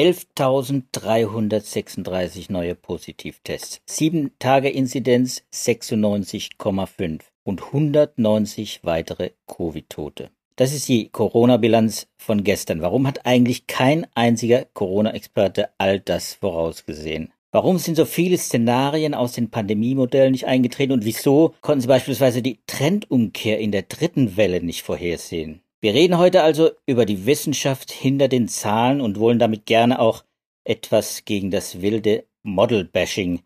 11.336 neue Positivtests, 7 Tage Inzidenz 96,5 und 190 weitere Covid-Tote. Das ist die Corona-Bilanz von gestern. Warum hat eigentlich kein einziger Corona-Experte all das vorausgesehen? Warum sind so viele Szenarien aus den Pandemiemodellen nicht eingetreten und wieso konnten Sie beispielsweise die Trendumkehr in der dritten Welle nicht vorhersehen? Wir reden heute also über die Wissenschaft hinter den Zahlen und wollen damit gerne auch etwas gegen das wilde Model-Bashing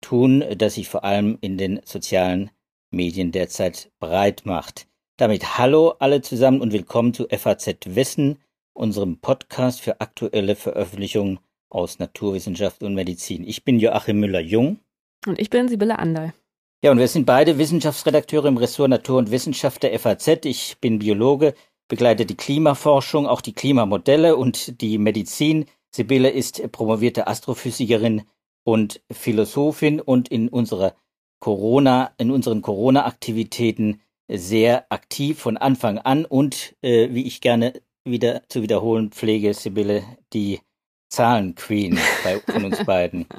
tun, das sich vor allem in den sozialen Medien derzeit breit macht. Damit hallo alle zusammen und willkommen zu FAZ Wissen, unserem Podcast für aktuelle Veröffentlichungen aus Naturwissenschaft und Medizin. Ich bin Joachim Müller-Jung. Und ich bin Sibylle Anderl. Ja, und wir sind beide Wissenschaftsredakteure im Ressort Natur und Wissenschaft der FAZ. Ich bin Biologe, begleite die Klimaforschung, auch die Klimamodelle und die Medizin. Sibylle ist promovierte Astrophysikerin und Philosophin und in unserer Corona, in unseren Corona-Aktivitäten sehr aktiv von Anfang an und äh, wie ich gerne wieder zu wiederholen pflege, Sibylle, die Zahlenqueen bei von uns beiden.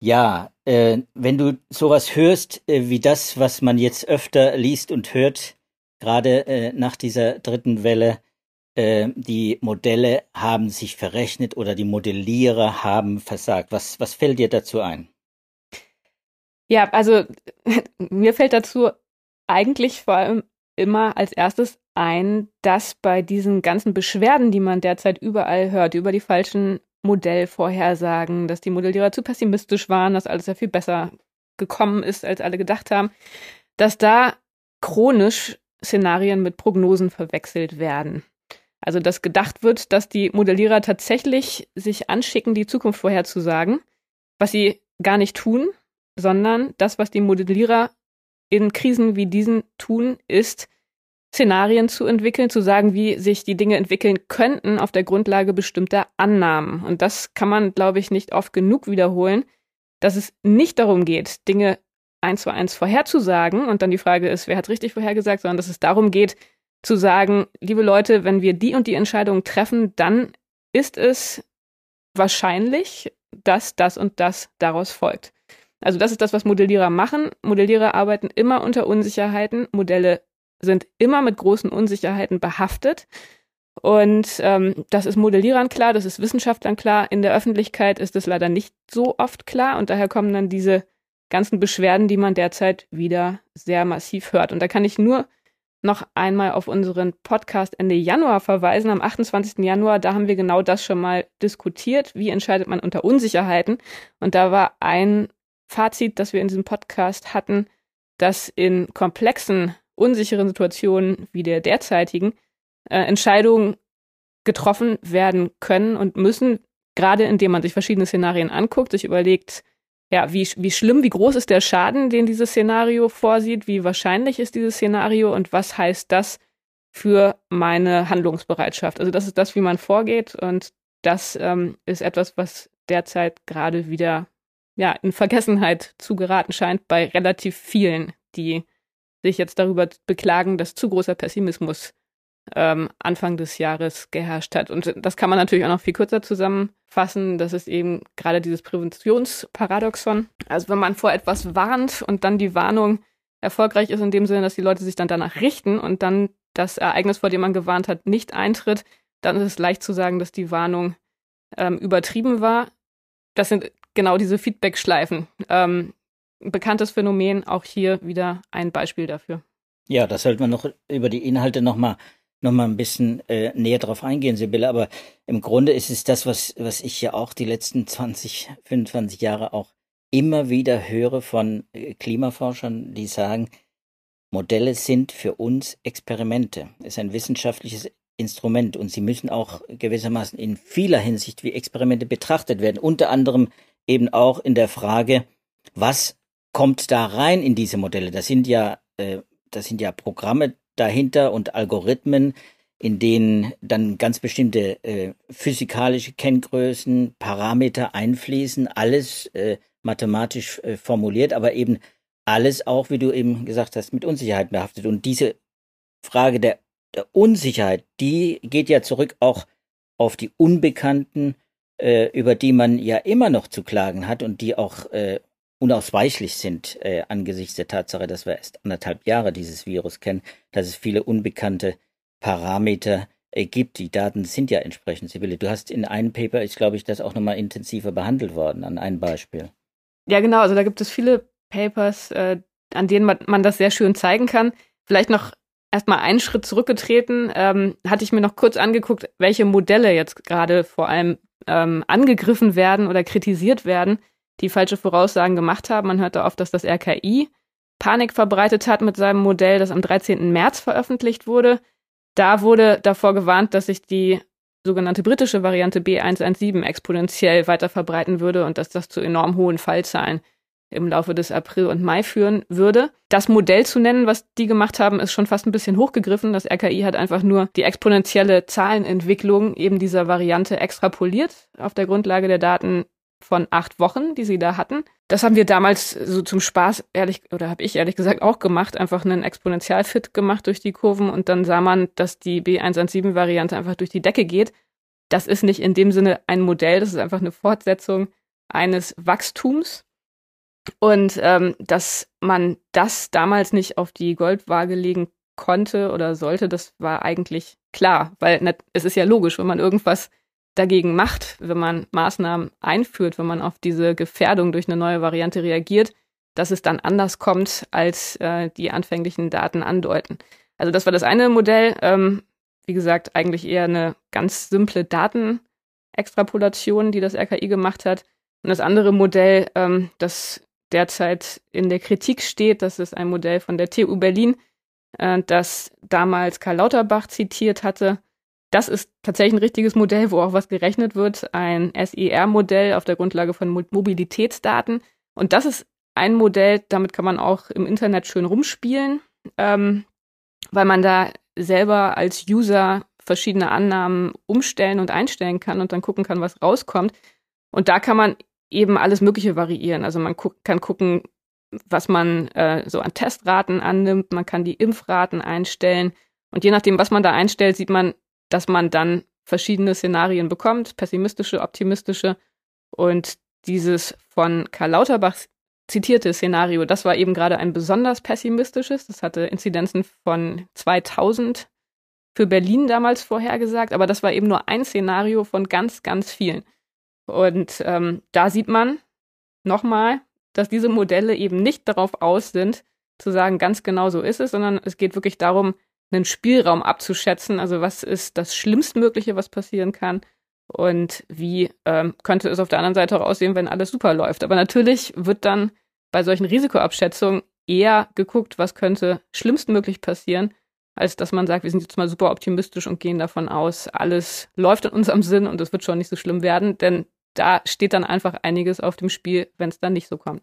Ja, äh, wenn du sowas hörst äh, wie das, was man jetzt öfter liest und hört, gerade äh, nach dieser dritten Welle, äh, die Modelle haben sich verrechnet oder die Modellierer haben versagt. Was, was fällt dir dazu ein? Ja, also mir fällt dazu eigentlich vor allem immer als erstes ein, dass bei diesen ganzen Beschwerden, die man derzeit überall hört, über die falschen Modellvorhersagen, dass die Modellierer zu pessimistisch waren, dass alles ja viel besser gekommen ist, als alle gedacht haben, dass da chronisch Szenarien mit Prognosen verwechselt werden. Also dass gedacht wird, dass die Modellierer tatsächlich sich anschicken, die Zukunft vorherzusagen, was sie gar nicht tun, sondern das, was die Modellierer in Krisen wie diesen tun, ist, Szenarien zu entwickeln, zu sagen, wie sich die Dinge entwickeln könnten auf der Grundlage bestimmter Annahmen. Und das kann man, glaube ich, nicht oft genug wiederholen, dass es nicht darum geht, Dinge eins zu eins vorherzusagen und dann die Frage ist, wer hat richtig vorhergesagt, sondern dass es darum geht, zu sagen, liebe Leute, wenn wir die und die Entscheidung treffen, dann ist es wahrscheinlich, dass das und das daraus folgt. Also das ist das, was Modellierer machen. Modellierer arbeiten immer unter Unsicherheiten. Modelle sind immer mit großen Unsicherheiten behaftet. Und ähm, das ist Modellierern klar, das ist Wissenschaftlern klar. In der Öffentlichkeit ist es leider nicht so oft klar. Und daher kommen dann diese ganzen Beschwerden, die man derzeit wieder sehr massiv hört. Und da kann ich nur noch einmal auf unseren Podcast Ende Januar verweisen. Am 28. Januar, da haben wir genau das schon mal diskutiert. Wie entscheidet man unter Unsicherheiten? Und da war ein Fazit, das wir in diesem Podcast hatten, dass in komplexen, unsicheren Situationen wie der derzeitigen äh, Entscheidungen getroffen werden können und müssen, gerade indem man sich verschiedene Szenarien anguckt, sich überlegt, ja, wie, wie schlimm, wie groß ist der Schaden, den dieses Szenario vorsieht, wie wahrscheinlich ist dieses Szenario? Und was heißt das für meine Handlungsbereitschaft. Also das ist das, wie man vorgeht. Und das ähm, ist etwas, was derzeit gerade wieder ja, in Vergessenheit zu geraten scheint bei relativ vielen, die sich jetzt darüber beklagen, dass zu großer Pessimismus ähm, Anfang des Jahres geherrscht hat. Und das kann man natürlich auch noch viel kürzer zusammenfassen. Das ist eben gerade dieses Präventionsparadoxon. Also wenn man vor etwas warnt und dann die Warnung erfolgreich ist in dem Sinne, dass die Leute sich dann danach richten und dann das Ereignis, vor dem man gewarnt hat, nicht eintritt, dann ist es leicht zu sagen, dass die Warnung ähm, übertrieben war. Das sind genau diese Feedback-Schleifen. Ähm, bekanntes Phänomen, auch hier wieder ein Beispiel dafür. Ja, da sollte man noch über die Inhalte nochmal noch mal ein bisschen äh, näher drauf eingehen, Sibylle. Aber im Grunde ist es das, was, was ich ja auch die letzten 20, 25 Jahre auch immer wieder höre von äh, Klimaforschern, die sagen, Modelle sind für uns Experimente. Es ist ein wissenschaftliches Instrument und sie müssen auch gewissermaßen in vieler Hinsicht wie Experimente betrachtet werden. Unter anderem eben auch in der Frage, was kommt da rein in diese Modelle? Das sind ja, äh, das sind ja Programme dahinter und Algorithmen, in denen dann ganz bestimmte äh, physikalische Kenngrößen, Parameter einfließen, alles äh, mathematisch äh, formuliert, aber eben alles auch, wie du eben gesagt hast, mit Unsicherheit behaftet. Und diese Frage der Unsicherheit, die geht ja zurück auch auf die Unbekannten, äh, über die man ja immer noch zu klagen hat und die auch äh, unausweichlich sind äh, angesichts der Tatsache, dass wir erst anderthalb Jahre dieses Virus kennen, dass es viele unbekannte Parameter äh, gibt. Die Daten sind ja entsprechend, Sibylle. Du hast in einem Paper, ich glaube ich, das auch nochmal intensiver behandelt worden, an einem Beispiel. Ja, genau. Also da gibt es viele Papers, äh, an denen man, man das sehr schön zeigen kann. Vielleicht noch erstmal einen Schritt zurückgetreten, ähm, hatte ich mir noch kurz angeguckt, welche Modelle jetzt gerade vor allem ähm, angegriffen werden oder kritisiert werden, die falsche Voraussagen gemacht haben. Man hörte oft, dass das RKI Panik verbreitet hat mit seinem Modell, das am 13. März veröffentlicht wurde. Da wurde davor gewarnt, dass sich die sogenannte britische Variante B117 exponentiell weiter verbreiten würde und dass das zu enorm hohen Fallzahlen im Laufe des April und Mai führen würde. Das Modell zu nennen, was die gemacht haben, ist schon fast ein bisschen hochgegriffen. Das RKI hat einfach nur die exponentielle Zahlenentwicklung eben dieser Variante extrapoliert auf der Grundlage der Daten von acht Wochen, die sie da hatten. Das haben wir damals so zum Spaß, ehrlich, oder habe ich ehrlich gesagt auch gemacht, einfach einen Exponentialfit gemacht durch die Kurven und dann sah man, dass die B117-Variante einfach durch die Decke geht. Das ist nicht in dem Sinne ein Modell, das ist einfach eine Fortsetzung eines Wachstums. Und ähm, dass man das damals nicht auf die Goldwaage legen konnte oder sollte, das war eigentlich klar, weil es ist ja logisch, wenn man irgendwas dagegen macht, wenn man Maßnahmen einführt, wenn man auf diese Gefährdung durch eine neue Variante reagiert, dass es dann anders kommt, als äh, die anfänglichen Daten andeuten. Also das war das eine Modell. Ähm, wie gesagt, eigentlich eher eine ganz simple Datenextrapolation, die das RKI gemacht hat. Und das andere Modell, ähm, das derzeit in der Kritik steht, das ist ein Modell von der TU Berlin, äh, das damals Karl Lauterbach zitiert hatte. Das ist tatsächlich ein richtiges Modell, wo auch was gerechnet wird, ein SIR-Modell auf der Grundlage von Mobilitätsdaten. Und das ist ein Modell, damit kann man auch im Internet schön rumspielen, ähm, weil man da selber als User verschiedene Annahmen umstellen und einstellen kann und dann gucken kann, was rauskommt. Und da kann man eben alles Mögliche variieren. Also man gu kann gucken, was man äh, so an Testraten annimmt, man kann die Impfraten einstellen. Und je nachdem, was man da einstellt, sieht man, dass man dann verschiedene Szenarien bekommt, pessimistische, optimistische. Und dieses von Karl Lauterbach zitierte Szenario, das war eben gerade ein besonders pessimistisches. Das hatte Inzidenzen von 2000 für Berlin damals vorhergesagt, aber das war eben nur ein Szenario von ganz, ganz vielen. Und ähm, da sieht man nochmal, dass diese Modelle eben nicht darauf aus sind, zu sagen, ganz genau so ist es, sondern es geht wirklich darum, einen Spielraum abzuschätzen. Also was ist das Schlimmstmögliche, was passieren kann? Und wie ähm, könnte es auf der anderen Seite auch aussehen, wenn alles super läuft? Aber natürlich wird dann bei solchen Risikoabschätzungen eher geguckt, was könnte schlimmstmöglich passieren, als dass man sagt, wir sind jetzt mal super optimistisch und gehen davon aus, alles läuft in unserem Sinn und es wird schon nicht so schlimm werden, denn da steht dann einfach einiges auf dem Spiel, wenn es dann nicht so kommt.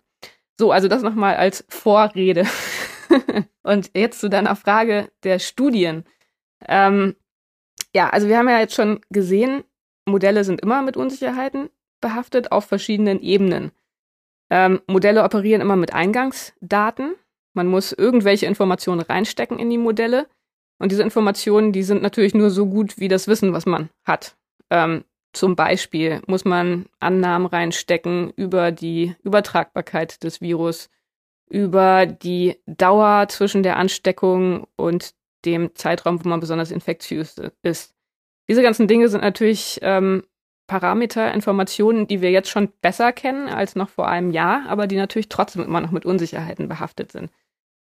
So, also das nochmal als Vorrede. und jetzt zu deiner Frage der Studien. Ähm, ja, also wir haben ja jetzt schon gesehen, Modelle sind immer mit Unsicherheiten behaftet auf verschiedenen Ebenen. Ähm, Modelle operieren immer mit Eingangsdaten. Man muss irgendwelche Informationen reinstecken in die Modelle. Und diese Informationen, die sind natürlich nur so gut wie das Wissen, was man hat. Ähm, zum Beispiel muss man Annahmen reinstecken über die Übertragbarkeit des Virus, über die Dauer zwischen der Ansteckung und dem Zeitraum, wo man besonders infektiös ist. Diese ganzen Dinge sind natürlich ähm, Parameter, Informationen, die wir jetzt schon besser kennen als noch vor einem Jahr, aber die natürlich trotzdem immer noch mit Unsicherheiten behaftet sind.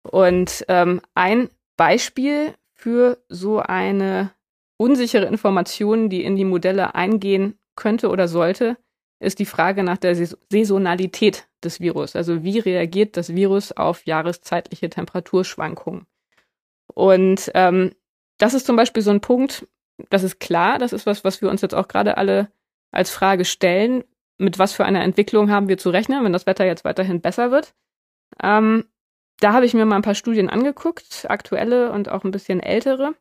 Und ähm, ein Beispiel für so eine unsichere Information, die in die Modelle eingehen könnte oder sollte, ist die Frage nach der Saisonalität des Virus. Also wie reagiert das Virus auf jahreszeitliche Temperaturschwankungen? Und ähm, das ist zum Beispiel so ein Punkt, das ist klar, das ist was, was wir uns jetzt auch gerade alle als Frage stellen. Mit was für einer Entwicklung haben wir zu rechnen, wenn das Wetter jetzt weiterhin besser wird? Ähm, da habe ich mir mal ein paar Studien angeguckt, aktuelle und auch ein bisschen ältere.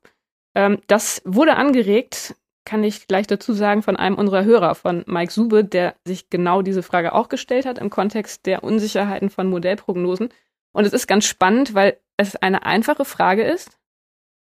Ähm, das wurde angeregt, kann ich gleich dazu sagen, von einem unserer Hörer, von Mike Sube, der sich genau diese Frage auch gestellt hat im Kontext der Unsicherheiten von Modellprognosen. Und es ist ganz spannend, weil es eine einfache Frage ist,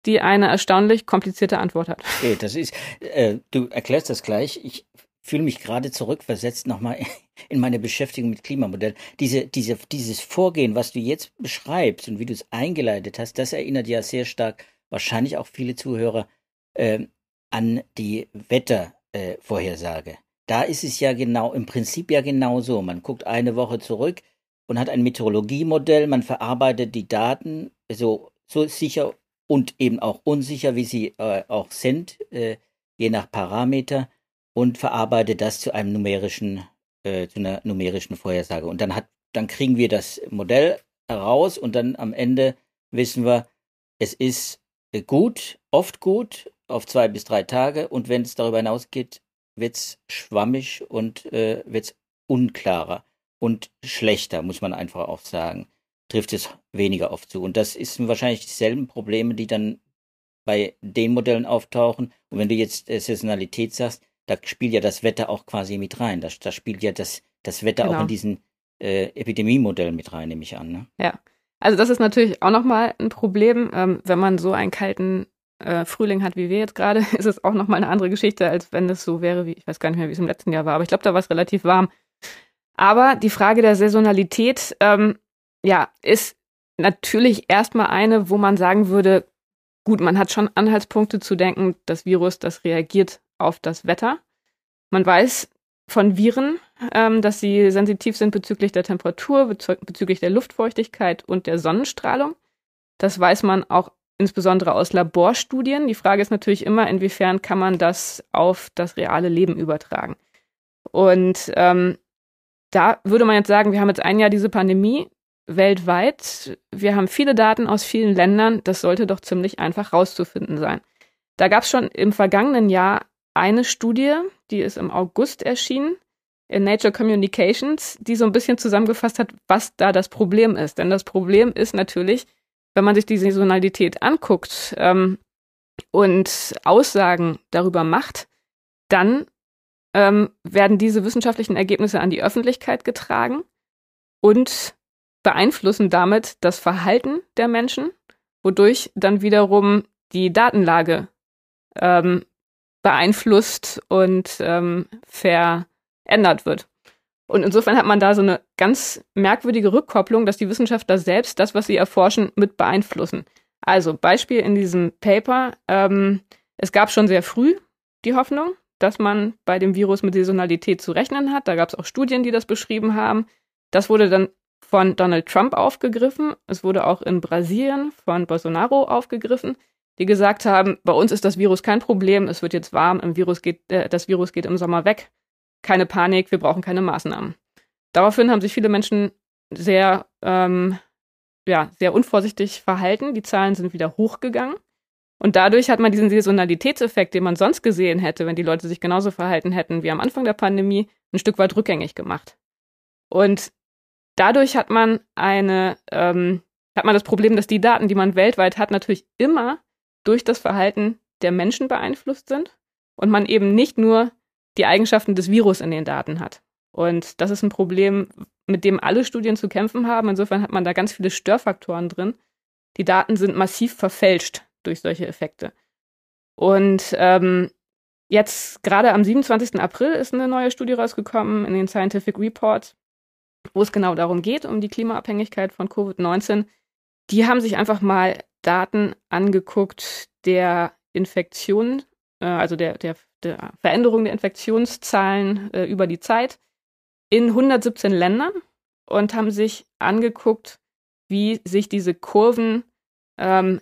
die eine erstaunlich komplizierte Antwort hat. Okay, das ist, äh, du erklärst das gleich. Ich fühle mich gerade zurückversetzt nochmal in meine Beschäftigung mit Klimamodell. Diese, diese, dieses Vorgehen, was du jetzt beschreibst und wie du es eingeleitet hast, das erinnert ja sehr stark, wahrscheinlich auch viele Zuhörer, äh, an die Wettervorhersage. Äh, da ist es ja genau, im Prinzip ja genau so. Man guckt eine Woche zurück und hat ein Meteorologiemodell, man verarbeitet die Daten so, so sicher und eben auch unsicher, wie sie äh, auch sind, äh, je nach Parameter und verarbeite das zu einem numerischen, äh, zu einer numerischen Vorhersage. Und dann hat, dann kriegen wir das Modell heraus und dann am Ende wissen wir, es ist äh, gut, oft gut, auf zwei bis drei Tage und wenn es darüber hinausgeht, wird es schwammig und äh, wird es unklarer und schlechter, muss man einfach auch sagen. Trifft es weniger oft zu. Und das ist wahrscheinlich dieselben Probleme, die dann bei den Modellen auftauchen. Und wenn du jetzt äh, Saisonalität sagst, da spielt ja das Wetter auch quasi mit rein. Da, da spielt ja das, das Wetter genau. auch in diesen äh, Epidemiemodellen mit rein, nehme ich an. Ne? Ja. Also das ist natürlich auch nochmal ein Problem, ähm, wenn man so einen kalten äh, Frühling hat wie wir jetzt gerade, ist es auch nochmal eine andere Geschichte, als wenn es so wäre, wie ich weiß gar nicht mehr, wie es im letzten Jahr war, aber ich glaube, da war es relativ warm. Aber die Frage der Saisonalität, ähm, ja, ist natürlich erstmal eine, wo man sagen würde, gut, man hat schon Anhaltspunkte zu denken, das Virus, das reagiert auf das Wetter. Man weiß von Viren, ähm, dass sie sensitiv sind bezüglich der Temperatur, bezüglich der Luftfeuchtigkeit und der Sonnenstrahlung. Das weiß man auch insbesondere aus Laborstudien. Die Frage ist natürlich immer, inwiefern kann man das auf das reale Leben übertragen. Und ähm, da würde man jetzt sagen, wir haben jetzt ein Jahr diese Pandemie weltweit. Wir haben viele Daten aus vielen Ländern. Das sollte doch ziemlich einfach rauszufinden sein. Da gab es schon im vergangenen Jahr eine Studie, die ist im August erschienen in Nature Communications, die so ein bisschen zusammengefasst hat, was da das Problem ist. Denn das Problem ist natürlich, wenn man sich die Saisonalität anguckt ähm, und Aussagen darüber macht, dann ähm, werden diese wissenschaftlichen Ergebnisse an die Öffentlichkeit getragen und beeinflussen damit das Verhalten der Menschen, wodurch dann wiederum die Datenlage ähm, beeinflusst und ähm, verändert wird. Und insofern hat man da so eine ganz merkwürdige Rückkopplung, dass die Wissenschaftler selbst das, was sie erforschen, mit beeinflussen. Also Beispiel in diesem Paper, ähm, es gab schon sehr früh die Hoffnung, dass man bei dem Virus mit Saisonalität zu rechnen hat. Da gab es auch Studien, die das beschrieben haben. Das wurde dann von Donald Trump aufgegriffen. Es wurde auch in Brasilien von Bolsonaro aufgegriffen die gesagt haben, bei uns ist das Virus kein Problem, es wird jetzt warm, Virus geht, äh, das Virus geht im Sommer weg, keine Panik, wir brauchen keine Maßnahmen. Daraufhin haben sich viele Menschen sehr, ähm, ja, sehr unvorsichtig verhalten. Die Zahlen sind wieder hochgegangen. Und dadurch hat man diesen Saisonalitätseffekt, den man sonst gesehen hätte, wenn die Leute sich genauso verhalten hätten wie am Anfang der Pandemie, ein Stück weit rückgängig gemacht. Und dadurch hat man eine, ähm, hat man das Problem, dass die Daten, die man weltweit hat, natürlich immer durch das Verhalten der Menschen beeinflusst sind und man eben nicht nur die Eigenschaften des Virus in den Daten hat. Und das ist ein Problem, mit dem alle Studien zu kämpfen haben. Insofern hat man da ganz viele Störfaktoren drin. Die Daten sind massiv verfälscht durch solche Effekte. Und ähm, jetzt gerade am 27. April ist eine neue Studie rausgekommen in den Scientific Reports, wo es genau darum geht, um die Klimaabhängigkeit von Covid-19. Die haben sich einfach mal Daten angeguckt der Infektion, äh, also der, der, der Veränderung der Infektionszahlen äh, über die Zeit in 117 Ländern und haben sich angeguckt, wie sich diese Kurven ähm,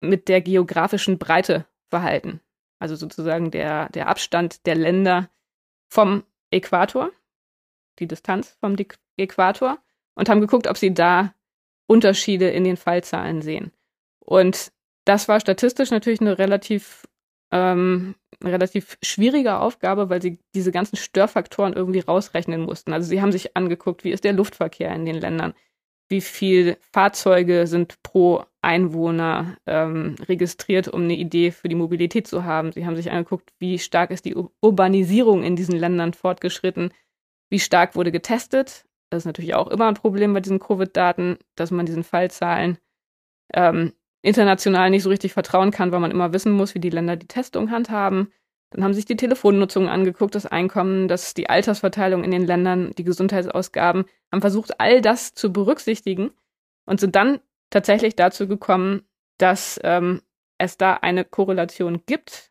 mit der geografischen Breite verhalten. Also sozusagen der, der Abstand der Länder vom Äquator, die Distanz vom Äquator, und haben geguckt, ob sie da Unterschiede in den Fallzahlen sehen. Und das war statistisch natürlich eine relativ, ähm, relativ schwierige Aufgabe, weil sie diese ganzen Störfaktoren irgendwie rausrechnen mussten. Also sie haben sich angeguckt, wie ist der Luftverkehr in den Ländern, wie viele Fahrzeuge sind pro Einwohner ähm, registriert, um eine Idee für die Mobilität zu haben. Sie haben sich angeguckt, wie stark ist die Urbanisierung in diesen Ländern fortgeschritten, wie stark wurde getestet. Das ist natürlich auch immer ein Problem bei diesen Covid-Daten, dass man diesen Fallzahlen ähm, international nicht so richtig vertrauen kann, weil man immer wissen muss, wie die Länder die Testung handhaben. Dann haben sich die Telefonnutzung angeguckt, das Einkommen, das die Altersverteilung in den Ländern, die Gesundheitsausgaben, haben versucht, all das zu berücksichtigen und sind dann tatsächlich dazu gekommen, dass ähm, es da eine Korrelation gibt.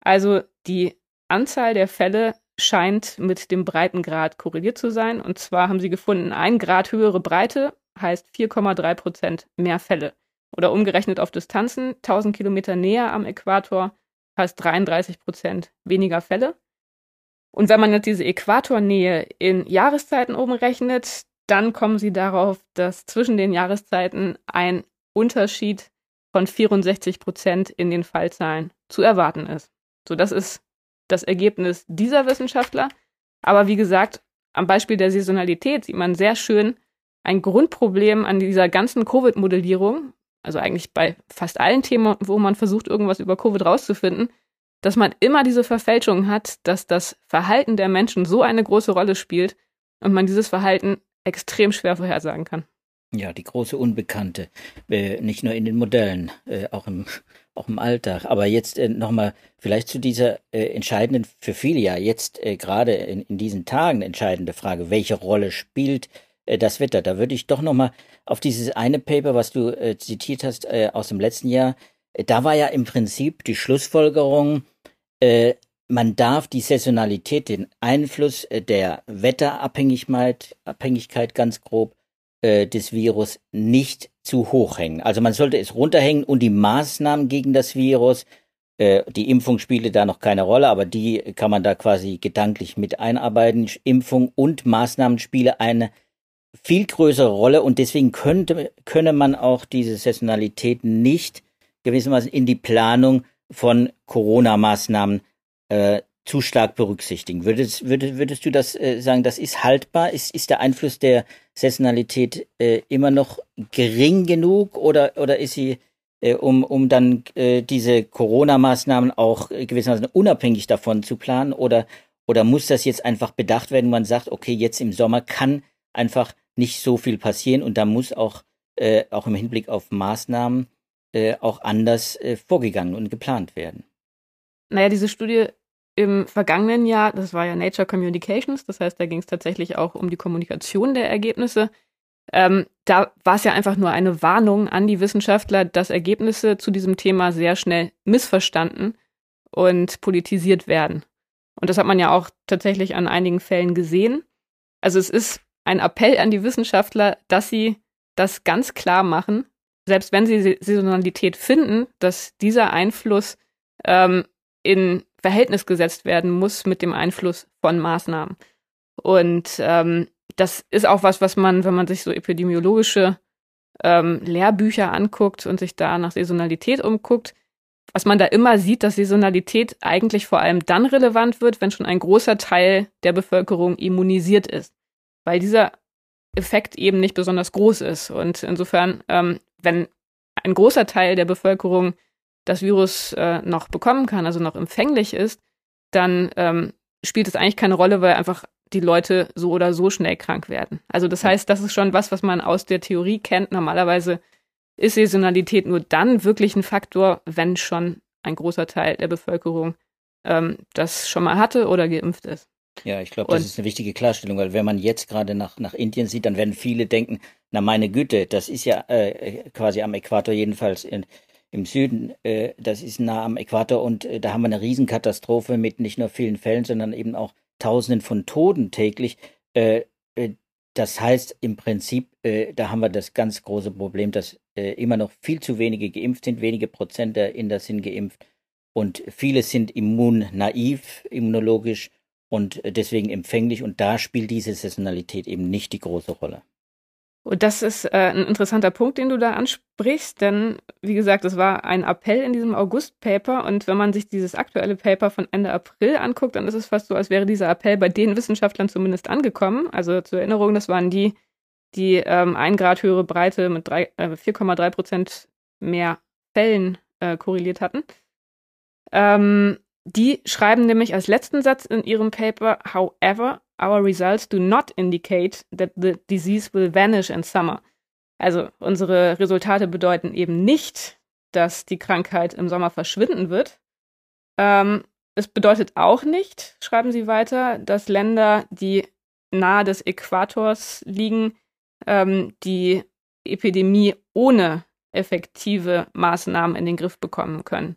Also die Anzahl der Fälle scheint mit dem Breitengrad korreliert zu sein. Und zwar haben sie gefunden, ein Grad höhere Breite heißt 4,3 Prozent mehr Fälle. Oder umgerechnet auf Distanzen, 1000 Kilometer näher am Äquator heißt 33 Prozent weniger Fälle. Und wenn man jetzt diese Äquatornähe in Jahreszeiten umrechnet, dann kommen sie darauf, dass zwischen den Jahreszeiten ein Unterschied von 64 Prozent in den Fallzahlen zu erwarten ist. So, das ist das Ergebnis dieser Wissenschaftler. Aber wie gesagt, am Beispiel der Saisonalität sieht man sehr schön ein Grundproblem an dieser ganzen Covid-Modellierung, also eigentlich bei fast allen Themen, wo man versucht, irgendwas über Covid rauszufinden, dass man immer diese Verfälschung hat, dass das Verhalten der Menschen so eine große Rolle spielt und man dieses Verhalten extrem schwer vorhersagen kann. Ja, die große Unbekannte, äh, nicht nur in den Modellen, äh, auch im auch im Alltag. Aber jetzt äh, nochmal vielleicht zu dieser entscheidenden, für viele ja jetzt gerade in, in diesen Tagen entscheidende Frage, welche Rolle spielt äh, das Wetter? Da würde ich doch nochmal auf dieses eine Paper, was du äh, zitiert hast äh, aus dem letzten Jahr, äh, da war ja im Prinzip die Schlussfolgerung, äh, man darf die Saisonalität, den Einfluss äh, der Wetterabhängigkeit, Abhängigkeit ganz grob äh, des Virus nicht zu hoch hängen. Also man sollte es runterhängen und die Maßnahmen gegen das Virus, äh, die Impfung spiele da noch keine Rolle, aber die kann man da quasi gedanklich mit einarbeiten. Impfung und Maßnahmen spiele eine viel größere Rolle und deswegen könnte, könne man auch diese Saisonalität nicht gewissermaßen in die Planung von Corona-Maßnahmen äh, zu stark berücksichtigen. Würdest, würdest, würdest du das äh, sagen, das ist haltbar? Ist, ist der Einfluss der Saisonalität äh, immer noch gering genug oder, oder ist sie, äh, um, um dann äh, diese Corona-Maßnahmen auch gewissermaßen unabhängig davon zu planen? Oder, oder muss das jetzt einfach bedacht werden, man sagt, okay, jetzt im Sommer kann einfach nicht so viel passieren und da muss auch, äh, auch im Hinblick auf Maßnahmen äh, auch anders äh, vorgegangen und geplant werden? Naja, diese Studie im vergangenen Jahr, das war ja Nature Communications, das heißt, da ging es tatsächlich auch um die Kommunikation der Ergebnisse. Ähm, da war es ja einfach nur eine Warnung an die Wissenschaftler, dass Ergebnisse zu diesem Thema sehr schnell missverstanden und politisiert werden. Und das hat man ja auch tatsächlich an einigen Fällen gesehen. Also es ist ein Appell an die Wissenschaftler, dass sie das ganz klar machen, selbst wenn sie Saisonalität finden, dass dieser Einfluss ähm, in Verhältnis gesetzt werden muss mit dem Einfluss von Maßnahmen. Und ähm, das ist auch was, was man, wenn man sich so epidemiologische ähm, Lehrbücher anguckt und sich da nach Saisonalität umguckt, was man da immer sieht, dass Saisonalität eigentlich vor allem dann relevant wird, wenn schon ein großer Teil der Bevölkerung immunisiert ist. Weil dieser Effekt eben nicht besonders groß ist. Und insofern, ähm, wenn ein großer Teil der Bevölkerung das Virus äh, noch bekommen kann, also noch empfänglich ist, dann ähm, spielt es eigentlich keine Rolle, weil einfach die Leute so oder so schnell krank werden. Also das heißt, das ist schon was, was man aus der Theorie kennt. Normalerweise ist Saisonalität nur dann wirklich ein Faktor, wenn schon ein großer Teil der Bevölkerung ähm, das schon mal hatte oder geimpft ist. Ja, ich glaube, das ist eine wichtige Klarstellung, weil wenn man jetzt gerade nach, nach Indien sieht, dann werden viele denken, na meine Güte, das ist ja äh, quasi am Äquator jedenfalls in, im Süden, äh, das ist nah am Äquator und äh, da haben wir eine Riesenkatastrophe mit nicht nur vielen Fällen, sondern eben auch Tausenden von Toten täglich. Äh, äh das heißt im Prinzip, äh, da haben wir das ganz große Problem, dass äh, immer noch viel zu wenige geimpft sind, wenige Prozent der Inder sind geimpft und viele sind immunnaiv, immunologisch und deswegen empfänglich und da spielt diese Saisonalität eben nicht die große Rolle. Und das ist äh, ein interessanter Punkt, den du da ansprichst, denn wie gesagt, es war ein Appell in diesem August-Paper und wenn man sich dieses aktuelle Paper von Ende April anguckt, dann ist es fast so, als wäre dieser Appell bei den Wissenschaftlern zumindest angekommen. Also zur Erinnerung, das waren die, die ähm, ein Grad höhere Breite mit äh, 4,3 Prozent mehr Fällen äh, korreliert hatten. Ähm, die schreiben nämlich als letzten Satz in ihrem Paper, however, our results do not indicate that the disease will vanish in summer. Also unsere Resultate bedeuten eben nicht, dass die Krankheit im Sommer verschwinden wird. Ähm, es bedeutet auch nicht, schreiben Sie weiter, dass Länder, die nahe des Äquators liegen, ähm, die Epidemie ohne effektive Maßnahmen in den Griff bekommen können.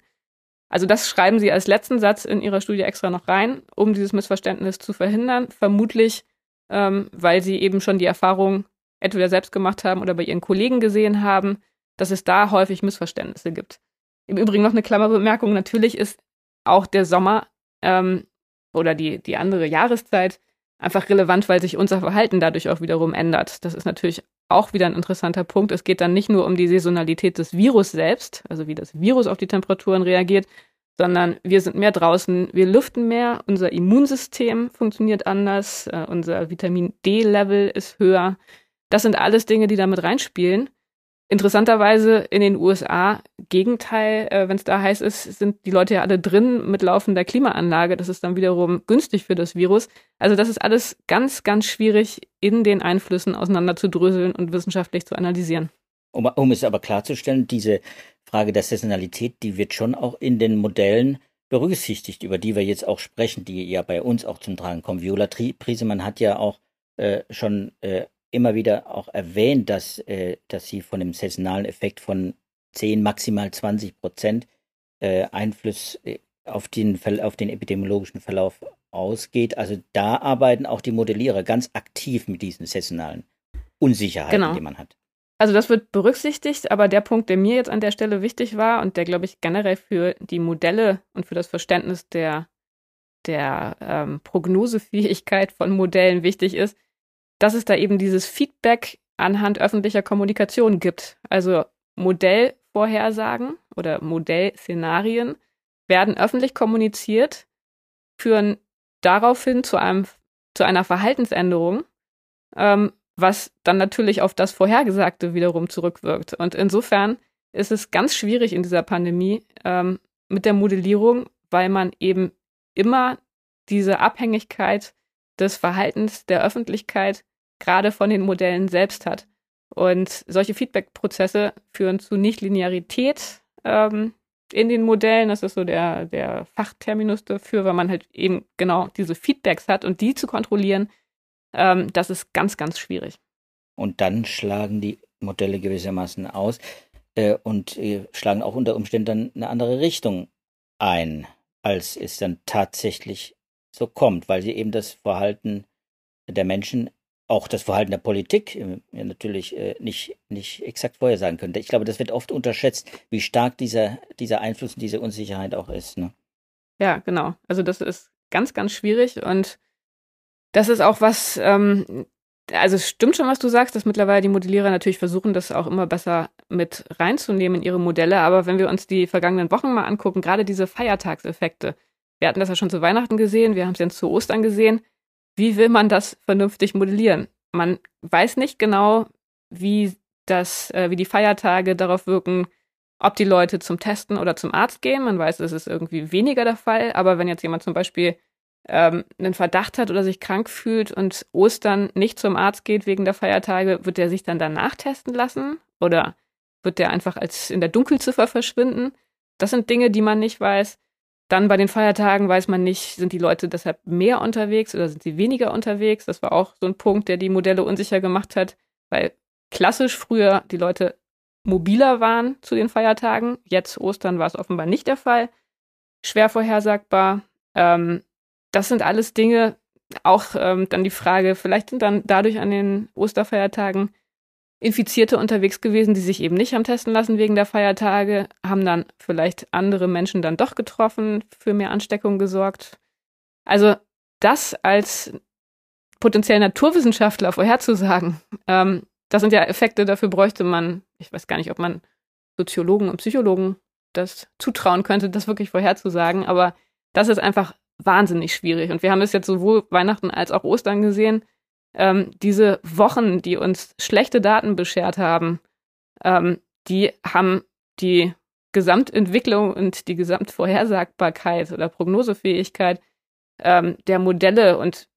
Also das schreiben Sie als letzten Satz in Ihrer Studie extra noch rein, um dieses Missverständnis zu verhindern. Vermutlich, ähm, weil Sie eben schon die Erfahrung entweder selbst gemacht haben oder bei Ihren Kollegen gesehen haben, dass es da häufig Missverständnisse gibt. Im Übrigen noch eine Klammerbemerkung. Natürlich ist auch der Sommer ähm, oder die, die andere Jahreszeit einfach relevant, weil sich unser Verhalten dadurch auch wiederum ändert. Das ist natürlich auch wieder ein interessanter Punkt. Es geht dann nicht nur um die Saisonalität des Virus selbst, also wie das Virus auf die Temperaturen reagiert, sondern wir sind mehr draußen, wir lüften mehr, unser Immunsystem funktioniert anders, äh, unser Vitamin D-Level ist höher. Das sind alles Dinge, die damit reinspielen. Interessanterweise in den USA, Gegenteil, äh, wenn es da heiß ist, sind die Leute ja alle drin mit laufender Klimaanlage. Das ist dann wiederum günstig für das Virus. Also das ist alles ganz, ganz schwierig in den Einflüssen auseinanderzudröseln und wissenschaftlich zu analysieren. Um, um es aber klarzustellen, diese Frage der Saisonalität, die wird schon auch in den Modellen berücksichtigt, über die wir jetzt auch sprechen, die ja bei uns auch zum Tragen kommen. Viola Priesemann hat ja auch äh, schon äh, immer wieder auch erwähnt, dass, äh, dass sie von dem saisonalen Effekt von 10, maximal 20 Prozent äh, Einfluss äh, auf den, auf den epidemiologischen Verlauf ausgeht. Also da arbeiten auch die Modellierer ganz aktiv mit diesen saisonalen Unsicherheiten, genau. die man hat. Also das wird berücksichtigt, aber der Punkt, der mir jetzt an der Stelle wichtig war und der, glaube ich, generell für die Modelle und für das Verständnis der, der ähm, Prognosefähigkeit von Modellen wichtig ist, dass es da eben dieses Feedback anhand öffentlicher Kommunikation gibt. Also Modellvorhersagen oder Modellszenarien werden öffentlich kommuniziert, führen daraufhin zu einem zu einer Verhaltensänderung, ähm, was dann natürlich auf das Vorhergesagte wiederum zurückwirkt. Und insofern ist es ganz schwierig in dieser Pandemie ähm, mit der Modellierung, weil man eben immer diese Abhängigkeit des Verhaltens der Öffentlichkeit gerade von den Modellen selbst hat. Und solche Feedback-Prozesse führen zu Nichtlinearität ähm, in den Modellen. Das ist so der, der Fachterminus dafür, weil man halt eben genau diese Feedbacks hat und die zu kontrollieren, ähm, das ist ganz, ganz schwierig. Und dann schlagen die Modelle gewissermaßen aus äh, und äh, schlagen auch unter Umständen dann eine andere Richtung ein, als es dann tatsächlich so kommt, weil sie eben das Verhalten der Menschen auch das Verhalten der Politik äh, natürlich äh, nicht, nicht exakt vorhersagen können. Ich glaube, das wird oft unterschätzt, wie stark dieser, dieser Einfluss und diese Unsicherheit auch ist. Ne? Ja, genau. Also das ist ganz, ganz schwierig und das ist auch was, ähm, also es stimmt schon, was du sagst, dass mittlerweile die Modellierer natürlich versuchen, das auch immer besser mit reinzunehmen in ihre Modelle. Aber wenn wir uns die vergangenen Wochen mal angucken, gerade diese Feiertagseffekte, wir hatten das ja schon zu Weihnachten gesehen, wir haben es jetzt zu Ostern gesehen, wie will man das vernünftig modellieren? Man weiß nicht genau, wie das, äh, wie die Feiertage darauf wirken, ob die Leute zum Testen oder zum Arzt gehen. Man weiß, es ist irgendwie weniger der Fall. Aber wenn jetzt jemand zum Beispiel ähm, einen Verdacht hat oder sich krank fühlt und Ostern nicht zum Arzt geht wegen der Feiertage, wird der sich dann danach testen lassen? Oder wird der einfach als in der Dunkelziffer verschwinden? Das sind Dinge, die man nicht weiß. Dann bei den Feiertagen weiß man nicht, sind die Leute deshalb mehr unterwegs oder sind sie weniger unterwegs? Das war auch so ein Punkt, der die Modelle unsicher gemacht hat, weil klassisch früher die Leute mobiler waren zu den Feiertagen. Jetzt Ostern war es offenbar nicht der Fall. Schwer vorhersagbar. Ähm, das sind alles Dinge, auch ähm, dann die Frage, vielleicht sind dann dadurch an den Osterfeiertagen Infizierte unterwegs gewesen, die sich eben nicht haben testen lassen wegen der Feiertage, haben dann vielleicht andere Menschen dann doch getroffen, für mehr Ansteckung gesorgt. Also das als potenziell Naturwissenschaftler vorherzusagen, ähm, das sind ja Effekte, dafür bräuchte man, ich weiß gar nicht, ob man Soziologen und Psychologen das zutrauen könnte, das wirklich vorherzusagen, aber das ist einfach wahnsinnig schwierig. Und wir haben es jetzt sowohl Weihnachten als auch Ostern gesehen, ähm, diese Wochen, die uns schlechte Daten beschert haben, ähm, die haben die Gesamtentwicklung und die Gesamtvorhersagbarkeit oder Prognosefähigkeit ähm, der Modelle und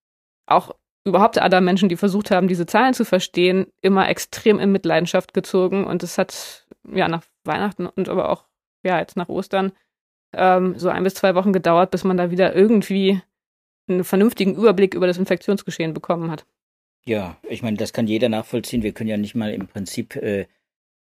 auch überhaupt aller Menschen, die versucht haben, diese Zahlen zu verstehen, immer extrem in Mitleidenschaft gezogen. Und es hat ja nach Weihnachten und aber auch ja jetzt nach Ostern ähm, so ein bis zwei Wochen gedauert, bis man da wieder irgendwie einen vernünftigen Überblick über das Infektionsgeschehen bekommen hat. Ja, ich meine, das kann jeder nachvollziehen. Wir können ja nicht mal im Prinzip äh,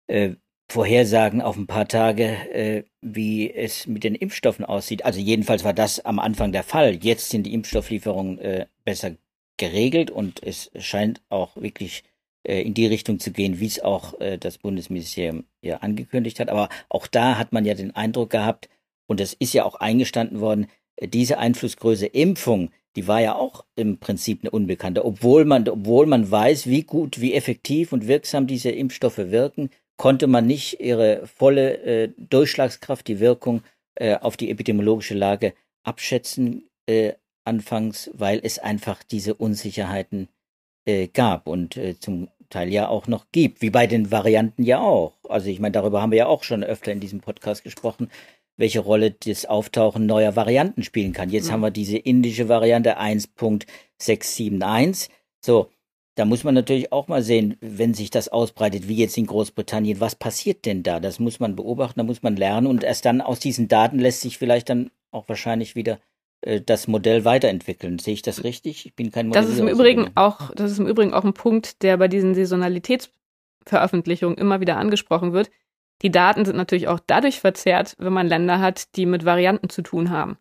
äh, vorhersagen auf ein paar Tage, äh, wie es mit den Impfstoffen aussieht. Also jedenfalls war das am Anfang der Fall. Jetzt sind die Impfstofflieferungen äh, besser geregelt und es scheint auch wirklich äh, in die Richtung zu gehen, wie es auch äh, das Bundesministerium ja angekündigt hat. Aber auch da hat man ja den Eindruck gehabt, und es ist ja auch eingestanden worden, diese Einflussgröße Impfung, die war ja auch im Prinzip eine Unbekannte, obwohl man, obwohl man weiß, wie gut, wie effektiv und wirksam diese Impfstoffe wirken, konnte man nicht ihre volle äh, Durchschlagskraft, die Wirkung äh, auf die epidemiologische Lage abschätzen äh, anfangs, weil es einfach diese Unsicherheiten äh, gab und äh, zum Teil ja auch noch gibt, wie bei den Varianten ja auch. Also ich meine, darüber haben wir ja auch schon öfter in diesem Podcast gesprochen, welche Rolle das Auftauchen neuer Varianten spielen kann. Jetzt mhm. haben wir diese indische Variante 1.671. So, da muss man natürlich auch mal sehen, wenn sich das ausbreitet, wie jetzt in Großbritannien, was passiert denn da? Das muss man beobachten, da muss man lernen und erst dann aus diesen Daten lässt sich vielleicht dann auch wahrscheinlich wieder äh, das Modell weiterentwickeln. Sehe ich das richtig? Ich bin kein Modell. Das ist im Übrigen auch, das ist im Übrigen auch ein Punkt, der bei diesen Saisonalitätsveröffentlichungen immer wieder angesprochen wird. Die Daten sind natürlich auch dadurch verzerrt, wenn man Länder hat, die mit Varianten zu tun haben.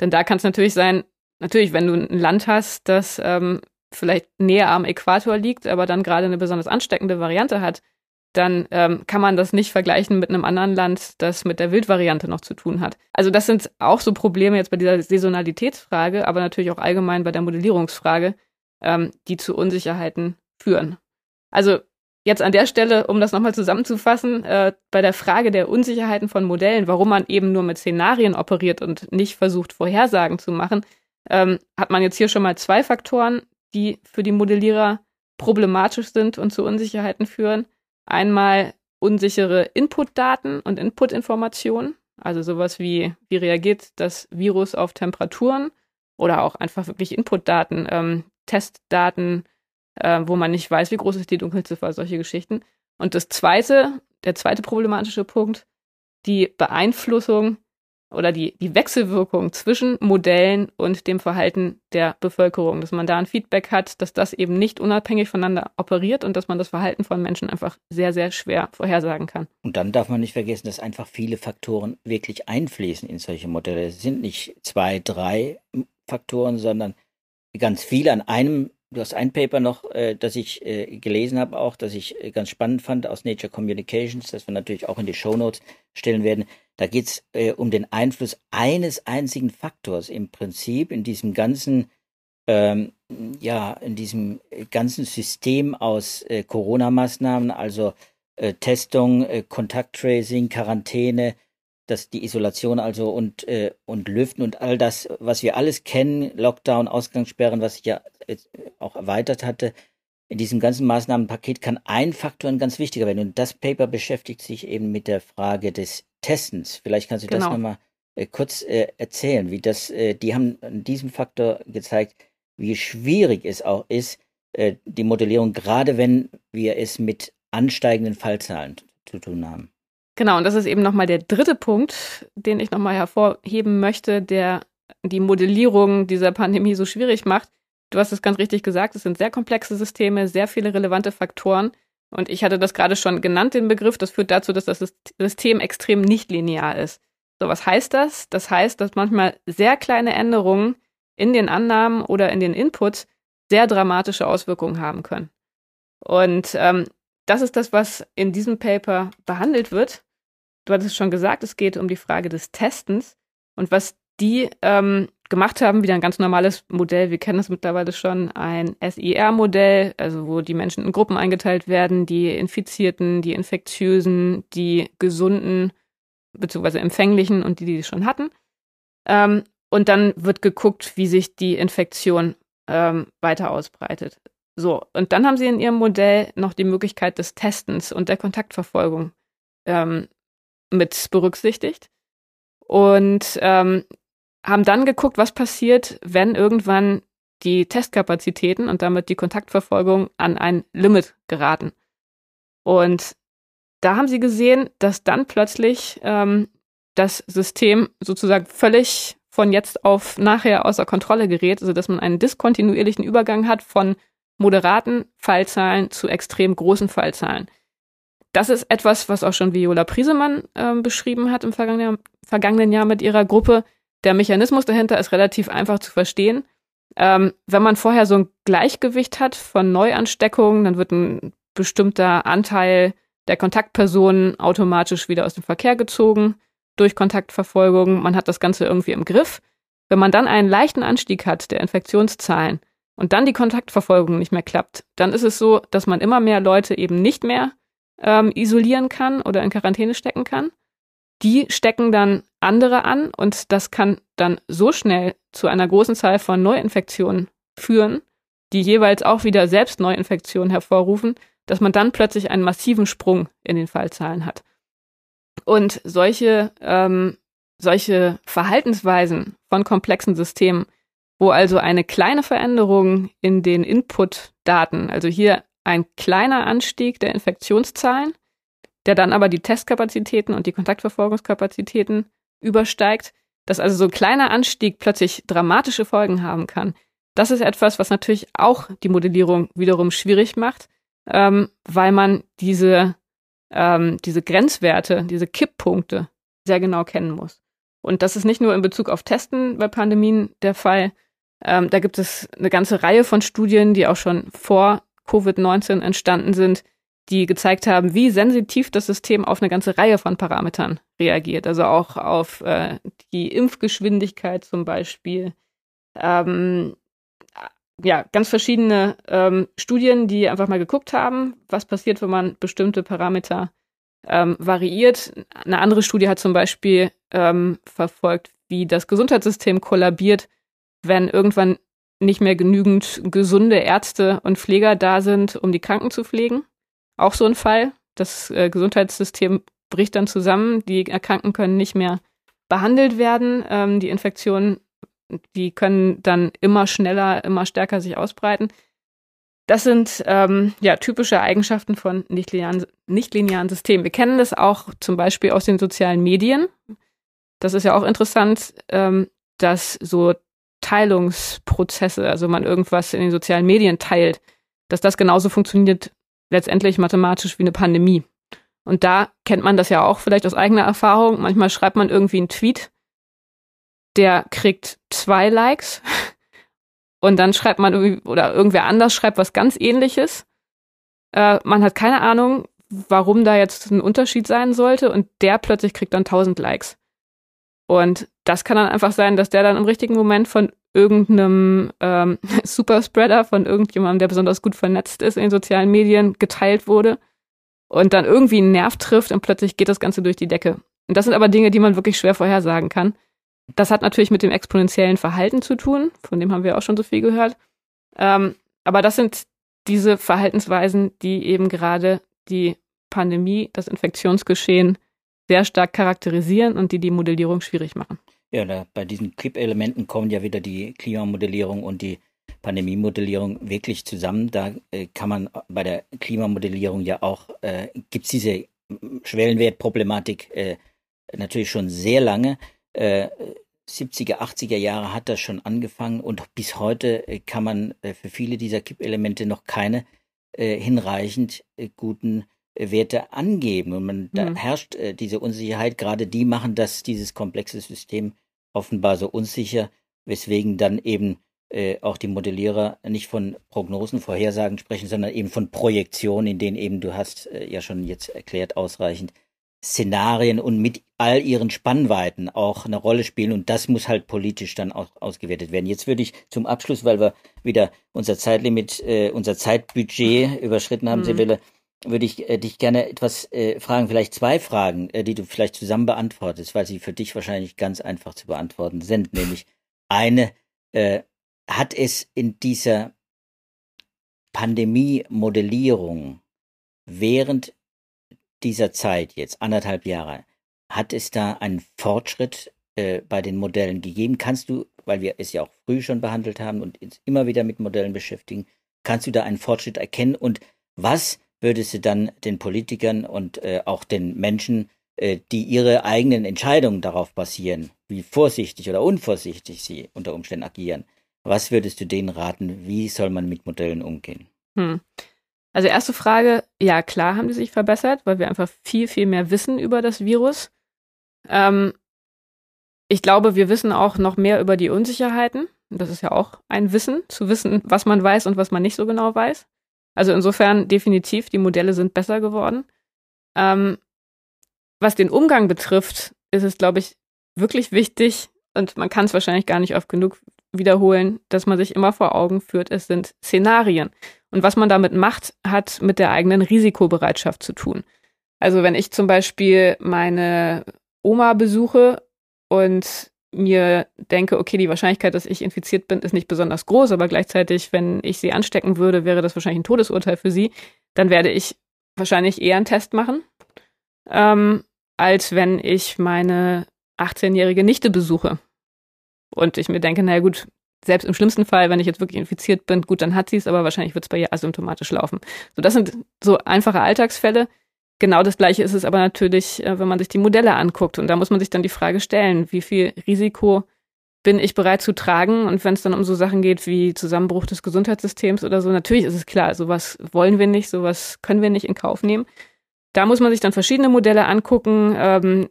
Denn da kann es natürlich sein, natürlich, wenn du ein Land hast, das ähm, vielleicht näher am Äquator liegt, aber dann gerade eine besonders ansteckende Variante hat, dann ähm, kann man das nicht vergleichen mit einem anderen Land, das mit der Wildvariante noch zu tun hat. Also das sind auch so Probleme jetzt bei dieser Saisonalitätsfrage, aber natürlich auch allgemein bei der Modellierungsfrage, ähm, die zu Unsicherheiten führen. Also jetzt an der Stelle, um das nochmal zusammenzufassen, äh, bei der Frage der Unsicherheiten von Modellen, warum man eben nur mit Szenarien operiert und nicht versucht, Vorhersagen zu machen, ähm, hat man jetzt hier schon mal zwei Faktoren, die für die Modellierer problematisch sind und zu Unsicherheiten führen. Einmal unsichere Inputdaten und Inputinformationen, also sowas wie, wie reagiert das Virus auf Temperaturen oder auch einfach wirklich Inputdaten, ähm, Testdaten, äh, wo man nicht weiß, wie groß ist die Dunkelziffer, solche Geschichten. Und das zweite, der zweite problematische Punkt, die Beeinflussung oder die, die Wechselwirkung zwischen Modellen und dem Verhalten der Bevölkerung, dass man da ein Feedback hat, dass das eben nicht unabhängig voneinander operiert und dass man das Verhalten von Menschen einfach sehr, sehr schwer vorhersagen kann. Und dann darf man nicht vergessen, dass einfach viele Faktoren wirklich einfließen in solche Modelle. Es sind nicht zwei, drei Faktoren, sondern ganz viele an einem Du hast ein Paper noch, äh, das ich äh, gelesen habe, auch, das ich äh, ganz spannend fand aus Nature Communications, das wir natürlich auch in die Show Notes stellen werden. Da geht es äh, um den Einfluss eines einzigen Faktors im Prinzip in diesem ganzen, ähm, ja, in diesem ganzen System aus äh, Corona-Maßnahmen, also äh, Testung, äh, Kontakttracing, Quarantäne, dass die Isolation also und, äh, und Lüften und all das, was wir alles kennen, Lockdown, Ausgangssperren, was ich ja auch erweitert hatte, in diesem ganzen Maßnahmenpaket kann ein Faktor ein ganz wichtiger werden. Und das Paper beschäftigt sich eben mit der Frage des Testens. Vielleicht kannst du genau. das nochmal äh, kurz äh, erzählen, wie das, äh, die haben an diesem Faktor gezeigt, wie schwierig es auch ist, äh, die Modellierung, gerade wenn wir es mit ansteigenden Fallzahlen zu tun haben. Genau, und das ist eben nochmal der dritte Punkt, den ich nochmal hervorheben möchte, der die Modellierung dieser Pandemie so schwierig macht. Du hast es ganz richtig gesagt, es sind sehr komplexe Systeme, sehr viele relevante Faktoren. Und ich hatte das gerade schon genannt, den Begriff. Das führt dazu, dass das System extrem nicht linear ist. So, was heißt das? Das heißt, dass manchmal sehr kleine Änderungen in den Annahmen oder in den Inputs sehr dramatische Auswirkungen haben können. Und ähm, das ist das, was in diesem Paper behandelt wird du hattest schon gesagt, es geht um die Frage des Testens und was die ähm, gemacht haben, wieder ein ganz normales Modell. Wir kennen es mittlerweile schon, ein SIR-Modell, also wo die Menschen in Gruppen eingeteilt werden, die Infizierten, die Infektiösen, die Gesunden, beziehungsweise Empfänglichen und die, die es schon hatten. Ähm, und dann wird geguckt, wie sich die Infektion ähm, weiter ausbreitet. So, und dann haben sie in ihrem Modell noch die Möglichkeit des Testens und der Kontaktverfolgung ähm, mit berücksichtigt und ähm, haben dann geguckt, was passiert, wenn irgendwann die Testkapazitäten und damit die Kontaktverfolgung an ein Limit geraten. Und da haben sie gesehen, dass dann plötzlich ähm, das System sozusagen völlig von jetzt auf nachher außer Kontrolle gerät, also dass man einen diskontinuierlichen Übergang hat von moderaten Fallzahlen zu extrem großen Fallzahlen. Das ist etwas, was auch schon Viola Priesemann äh, beschrieben hat im vergangenen, vergangenen Jahr mit ihrer Gruppe. Der Mechanismus dahinter ist relativ einfach zu verstehen. Ähm, wenn man vorher so ein Gleichgewicht hat von Neuansteckungen, dann wird ein bestimmter Anteil der Kontaktpersonen automatisch wieder aus dem Verkehr gezogen durch Kontaktverfolgung. Man hat das Ganze irgendwie im Griff. Wenn man dann einen leichten Anstieg hat der Infektionszahlen und dann die Kontaktverfolgung nicht mehr klappt, dann ist es so, dass man immer mehr Leute eben nicht mehr ähm, isolieren kann oder in Quarantäne stecken kann. Die stecken dann andere an und das kann dann so schnell zu einer großen Zahl von Neuinfektionen führen, die jeweils auch wieder selbst Neuinfektionen hervorrufen, dass man dann plötzlich einen massiven Sprung in den Fallzahlen hat. Und solche, ähm, solche Verhaltensweisen von komplexen Systemen, wo also eine kleine Veränderung in den Input-Daten, also hier ein kleiner Anstieg der Infektionszahlen, der dann aber die Testkapazitäten und die Kontaktverfolgungskapazitäten übersteigt, dass also so ein kleiner Anstieg plötzlich dramatische Folgen haben kann. Das ist etwas, was natürlich auch die Modellierung wiederum schwierig macht, ähm, weil man diese ähm, diese Grenzwerte, diese Kipppunkte sehr genau kennen muss. Und das ist nicht nur in Bezug auf Testen bei Pandemien der Fall. Ähm, da gibt es eine ganze Reihe von Studien, die auch schon vor Covid-19 entstanden sind, die gezeigt haben, wie sensitiv das System auf eine ganze Reihe von Parametern reagiert. Also auch auf äh, die Impfgeschwindigkeit zum Beispiel, ähm, ja, ganz verschiedene ähm, Studien, die einfach mal geguckt haben, was passiert, wenn man bestimmte Parameter ähm, variiert. Eine andere Studie hat zum Beispiel ähm, verfolgt, wie das Gesundheitssystem kollabiert, wenn irgendwann nicht mehr genügend gesunde Ärzte und Pfleger da sind, um die Kranken zu pflegen. Auch so ein Fall. Das äh, Gesundheitssystem bricht dann zusammen, die Erkrankten können nicht mehr behandelt werden, ähm, die Infektionen die können dann immer schneller, immer stärker sich ausbreiten. Das sind ähm, ja typische Eigenschaften von nichtlinearen, nichtlinearen Systemen. Wir kennen das auch zum Beispiel aus den sozialen Medien. Das ist ja auch interessant, ähm, dass so Teilungsprozesse, also man irgendwas in den sozialen Medien teilt, dass das genauso funktioniert letztendlich mathematisch wie eine Pandemie. Und da kennt man das ja auch vielleicht aus eigener Erfahrung. Manchmal schreibt man irgendwie einen Tweet der kriegt zwei Likes und dann schreibt man irgendwie, oder irgendwer anders schreibt was ganz ähnliches. Äh, man hat keine Ahnung, warum da jetzt ein Unterschied sein sollte und der plötzlich kriegt dann 1000 Likes. Und das kann dann einfach sein, dass der dann im richtigen Moment von irgendeinem ähm, Superspreader, von irgendjemandem, der besonders gut vernetzt ist in den sozialen Medien, geteilt wurde und dann irgendwie einen Nerv trifft und plötzlich geht das Ganze durch die Decke. Und das sind aber Dinge, die man wirklich schwer vorhersagen kann. Das hat natürlich mit dem exponentiellen Verhalten zu tun, von dem haben wir auch schon so viel gehört. Ähm, aber das sind diese Verhaltensweisen, die eben gerade die Pandemie, das Infektionsgeschehen sehr stark charakterisieren und die die Modellierung schwierig machen. Ja, da, bei diesen Clip-Elementen kommen ja wieder die Klimamodellierung und die Pandemiemodellierung wirklich zusammen. Da äh, kann man bei der Klimamodellierung ja auch, äh, gibt es diese Schwellenwertproblematik äh, natürlich schon sehr lange äh, 70er, 80er Jahre hat das schon angefangen und bis heute äh, kann man äh, für viele dieser Kippelemente noch keine äh, hinreichend guten Werte angeben. Und man, mhm. da herrscht äh, diese Unsicherheit. Gerade die machen das, dieses komplexe System offenbar so unsicher, weswegen dann eben auch die Modellierer nicht von Prognosen, Vorhersagen sprechen, sondern eben von Projektionen, in denen eben, du hast ja schon jetzt erklärt, ausreichend Szenarien und mit all ihren Spannweiten auch eine Rolle spielen und das muss halt politisch dann auch ausgewertet werden. Jetzt würde ich zum Abschluss, weil wir wieder unser Zeitlimit, äh, unser Zeitbudget überschritten haben, mhm. Sibylle, würde ich äh, dich gerne etwas äh, fragen, vielleicht zwei Fragen, äh, die du vielleicht zusammen beantwortest, weil sie für dich wahrscheinlich ganz einfach zu beantworten sind. Nämlich eine, äh, hat es in dieser Pandemie-Modellierung während dieser Zeit, jetzt anderthalb Jahre, hat es da einen Fortschritt äh, bei den Modellen gegeben. Kannst du, weil wir es ja auch früh schon behandelt haben und uns immer wieder mit Modellen beschäftigen, kannst du da einen Fortschritt erkennen? Und was würdest du dann den Politikern und äh, auch den Menschen, äh, die ihre eigenen Entscheidungen darauf basieren, wie vorsichtig oder unvorsichtig sie unter Umständen agieren, was würdest du denen raten? Wie soll man mit Modellen umgehen? Hm. Also erste Frage, ja klar haben die sich verbessert, weil wir einfach viel, viel mehr wissen über das Virus. Ähm, ich glaube, wir wissen auch noch mehr über die Unsicherheiten. Das ist ja auch ein Wissen, zu wissen, was man weiß und was man nicht so genau weiß. Also insofern definitiv, die Modelle sind besser geworden. Ähm, was den Umgang betrifft, ist es, glaube ich, wirklich wichtig, und man kann es wahrscheinlich gar nicht oft genug wiederholen, dass man sich immer vor Augen führt, es sind Szenarien. Und was man damit macht, hat mit der eigenen Risikobereitschaft zu tun. Also wenn ich zum Beispiel meine Oma besuche und mir denke, okay, die Wahrscheinlichkeit, dass ich infiziert bin, ist nicht besonders groß, aber gleichzeitig, wenn ich sie anstecken würde, wäre das wahrscheinlich ein Todesurteil für sie, dann werde ich wahrscheinlich eher einen Test machen, ähm, als wenn ich meine 18-jährige Nichte besuche. Und ich mir denke, naja gut, selbst im schlimmsten Fall, wenn ich jetzt wirklich infiziert bin, gut, dann hat sie es, aber wahrscheinlich wird es bei ihr asymptomatisch laufen. So, das sind so einfache Alltagsfälle. Genau das Gleiche ist es aber natürlich, äh, wenn man sich die Modelle anguckt. Und da muss man sich dann die Frage stellen, wie viel Risiko bin ich bereit zu tragen? Und wenn es dann um so Sachen geht wie Zusammenbruch des Gesundheitssystems oder so, natürlich ist es klar, sowas wollen wir nicht, sowas können wir nicht in Kauf nehmen. Da muss man sich dann verschiedene Modelle angucken, ähm,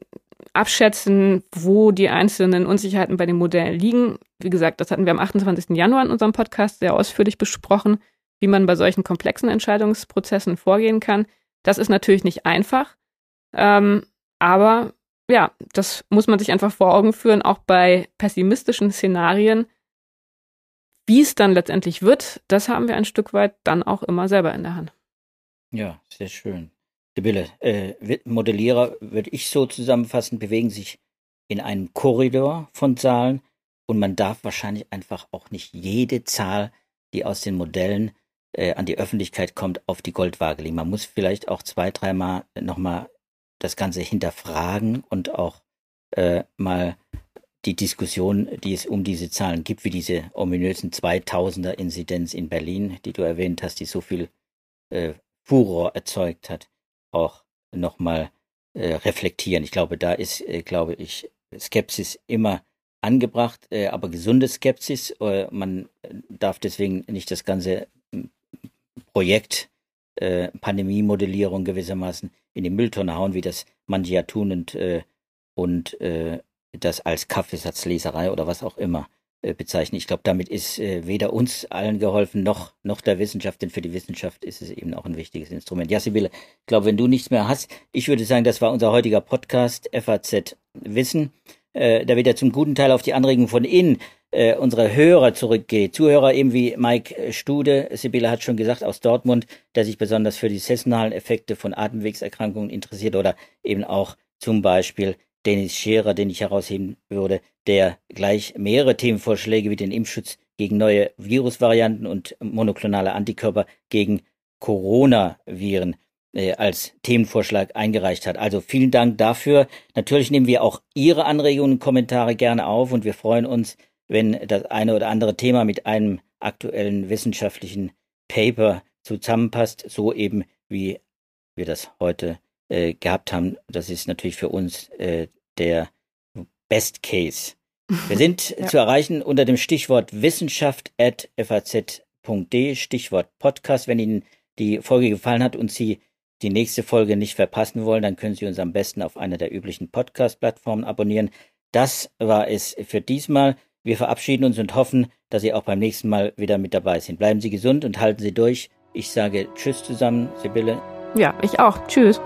abschätzen, wo die einzelnen Unsicherheiten bei den Modellen liegen. Wie gesagt, das hatten wir am 28. Januar in unserem Podcast sehr ausführlich besprochen, wie man bei solchen komplexen Entscheidungsprozessen vorgehen kann. Das ist natürlich nicht einfach, ähm, aber ja, das muss man sich einfach vor Augen führen, auch bei pessimistischen Szenarien. Wie es dann letztendlich wird, das haben wir ein Stück weit dann auch immer selber in der Hand. Ja, sehr schön. Sibylle, äh, Modellierer, würde ich so zusammenfassen, bewegen sich in einem Korridor von Zahlen und man darf wahrscheinlich einfach auch nicht jede Zahl, die aus den Modellen äh, an die Öffentlichkeit kommt, auf die Goldwaage legen. Man muss vielleicht auch zwei, dreimal nochmal das Ganze hinterfragen und auch äh, mal die Diskussion, die es um diese Zahlen gibt, wie diese ominösen 2000er Inzidenz in Berlin, die du erwähnt hast, die so viel äh, Furor erzeugt hat, auch nochmal äh, reflektieren. Ich glaube, da ist, äh, glaube ich, Skepsis immer angebracht, äh, aber gesunde Skepsis. Äh, man darf deswegen nicht das ganze Projekt äh, Pandemie-Modellierung gewissermaßen in die Mülltonne hauen, wie das manche ja tun und, äh, und äh, das als Kaffeesatzleserei oder was auch immer äh, bezeichnen. Ich glaube, damit ist äh, weder uns allen geholfen, noch, noch der Wissenschaft, denn für die Wissenschaft ist es eben auch ein wichtiges Instrument. Ja, Sibylle, ich glaube, wenn du nichts mehr hast, ich würde sagen, das war unser heutiger Podcast FAZ Wissen, äh, da wieder zum guten Teil auf die Anregung von Ihnen äh, unsere Hörer zurückgeht. Zuhörer eben wie Mike Stude, Sibylle hat schon gesagt, aus Dortmund, der sich besonders für die saisonalen Effekte von Atemwegserkrankungen interessiert oder eben auch zum Beispiel Dennis Scherer, den ich herausheben würde, der gleich mehrere Themenvorschläge wie den Impfschutz gegen neue Virusvarianten und monoklonale Antikörper gegen Coronaviren äh, als Themenvorschlag eingereicht hat. Also vielen Dank dafür. Natürlich nehmen wir auch Ihre Anregungen und Kommentare gerne auf und wir freuen uns, wenn das eine oder andere Thema mit einem aktuellen wissenschaftlichen Paper zusammenpasst, so eben wie wir das heute äh, gehabt haben. Das ist natürlich für uns äh, der Best Case. Wir sind ja. zu erreichen unter dem Stichwort wissenschaft.faz.de, Stichwort Podcast. Wenn Ihnen die Folge gefallen hat und Sie die nächste Folge nicht verpassen wollen, dann können Sie uns am besten auf einer der üblichen Podcast-Plattformen abonnieren. Das war es für diesmal. Wir verabschieden uns und hoffen, dass Sie auch beim nächsten Mal wieder mit dabei sind. Bleiben Sie gesund und halten Sie durch. Ich sage Tschüss zusammen, Sibylle. Ja, ich auch. Tschüss.